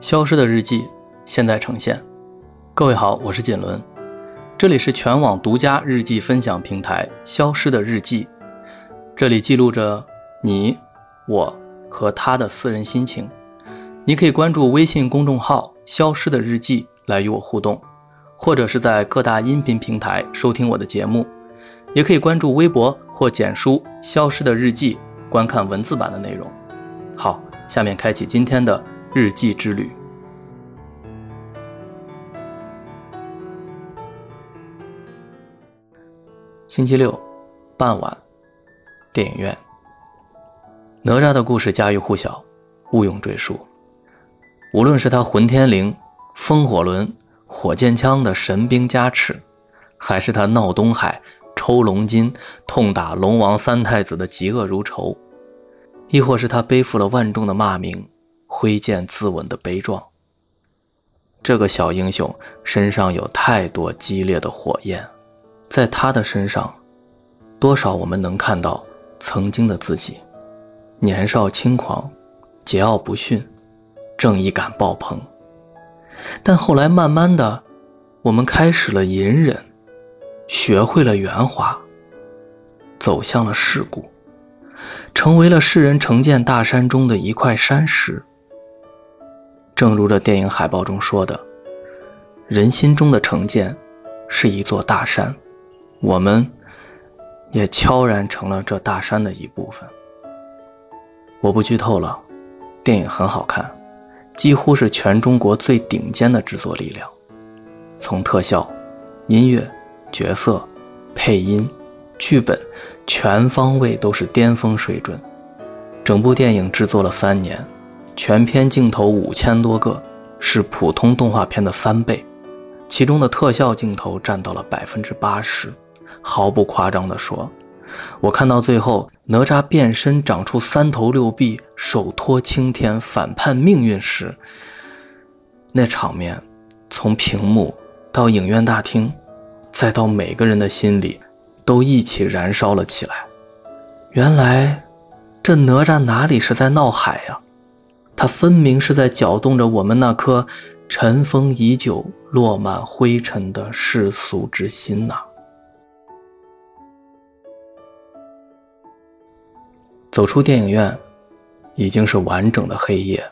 消失的日记现在呈现。各位好，我是锦纶，这里是全网独家日记分享平台《消失的日记》，这里记录着你、我和他的私人心情。你可以关注微信公众号“消失的日记”来与我互动，或者是在各大音频平台收听我的节目，也可以关注微博或简书“消失的日记”观看文字版的内容。好，下面开启今天的日记之旅。星期六傍晚，电影院。哪吒的故事家喻户晓，毋庸赘述。无论是他混天绫、风火轮、火箭枪的神兵加持，还是他闹东海、抽龙筋、痛打龙王三太子的嫉恶如仇。亦或是他背负了万众的骂名，挥剑自刎的悲壮。这个小英雄身上有太多激烈的火焰，在他的身上，多少我们能看到曾经的自己，年少轻狂，桀骜不驯，正义感爆棚。但后来慢慢的，我们开始了隐忍，学会了圆滑，走向了世故。成为了世人成见大山中的一块山石。正如这电影海报中说的，人心中的成见是一座大山，我们也悄然成了这大山的一部分。我不剧透了，电影很好看，几乎是全中国最顶尖的制作力量，从特效、音乐、角色、配音。剧本全方位都是巅峰水准，整部电影制作了三年，全片镜头五千多个，是普通动画片的三倍，其中的特效镜头占到了百分之八十。毫不夸张地说，我看到最后哪吒变身长出三头六臂，手托青天反叛命运时，那场面，从屏幕到影院大厅，再到每个人的心里。都一起燃烧了起来。原来，这哪吒哪里是在闹海呀？他分明是在搅动着我们那颗尘封已久、落满灰尘的世俗之心呐！走出电影院，已经是完整的黑夜，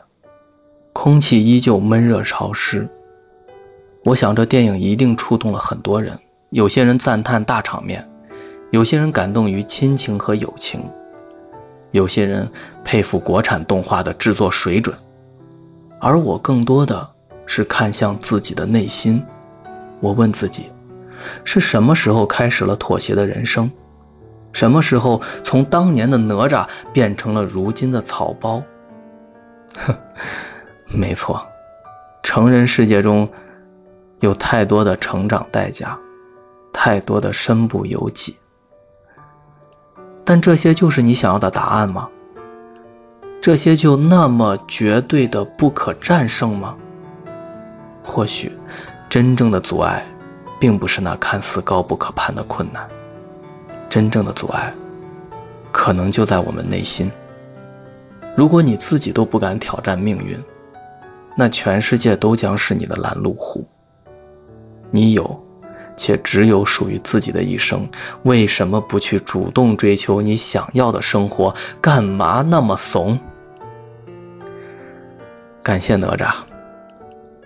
空气依旧闷热潮湿。我想，这电影一定触动了很多人。有些人赞叹大场面。有些人感动于亲情和友情，有些人佩服国产动画的制作水准，而我更多的是看向自己的内心。我问自己，是什么时候开始了妥协的人生？什么时候从当年的哪吒变成了如今的草包？哼，没错，成人世界中有太多的成长代价，太多的身不由己。但这些就是你想要的答案吗？这些就那么绝对的不可战胜吗？或许，真正的阻碍，并不是那看似高不可攀的困难，真正的阻碍，可能就在我们内心。如果你自己都不敢挑战命运，那全世界都将是你的拦路虎。你有。且只有属于自己的一生，为什么不去主动追求你想要的生活？干嘛那么怂？感谢哪吒，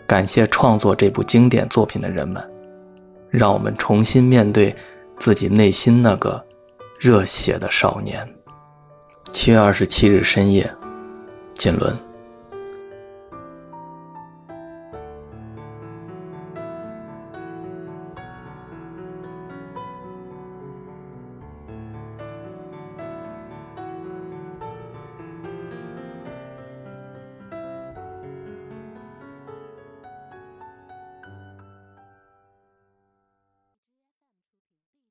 感谢创作这部经典作品的人们，让我们重新面对自己内心那个热血的少年。七月二十七日深夜，锦纶。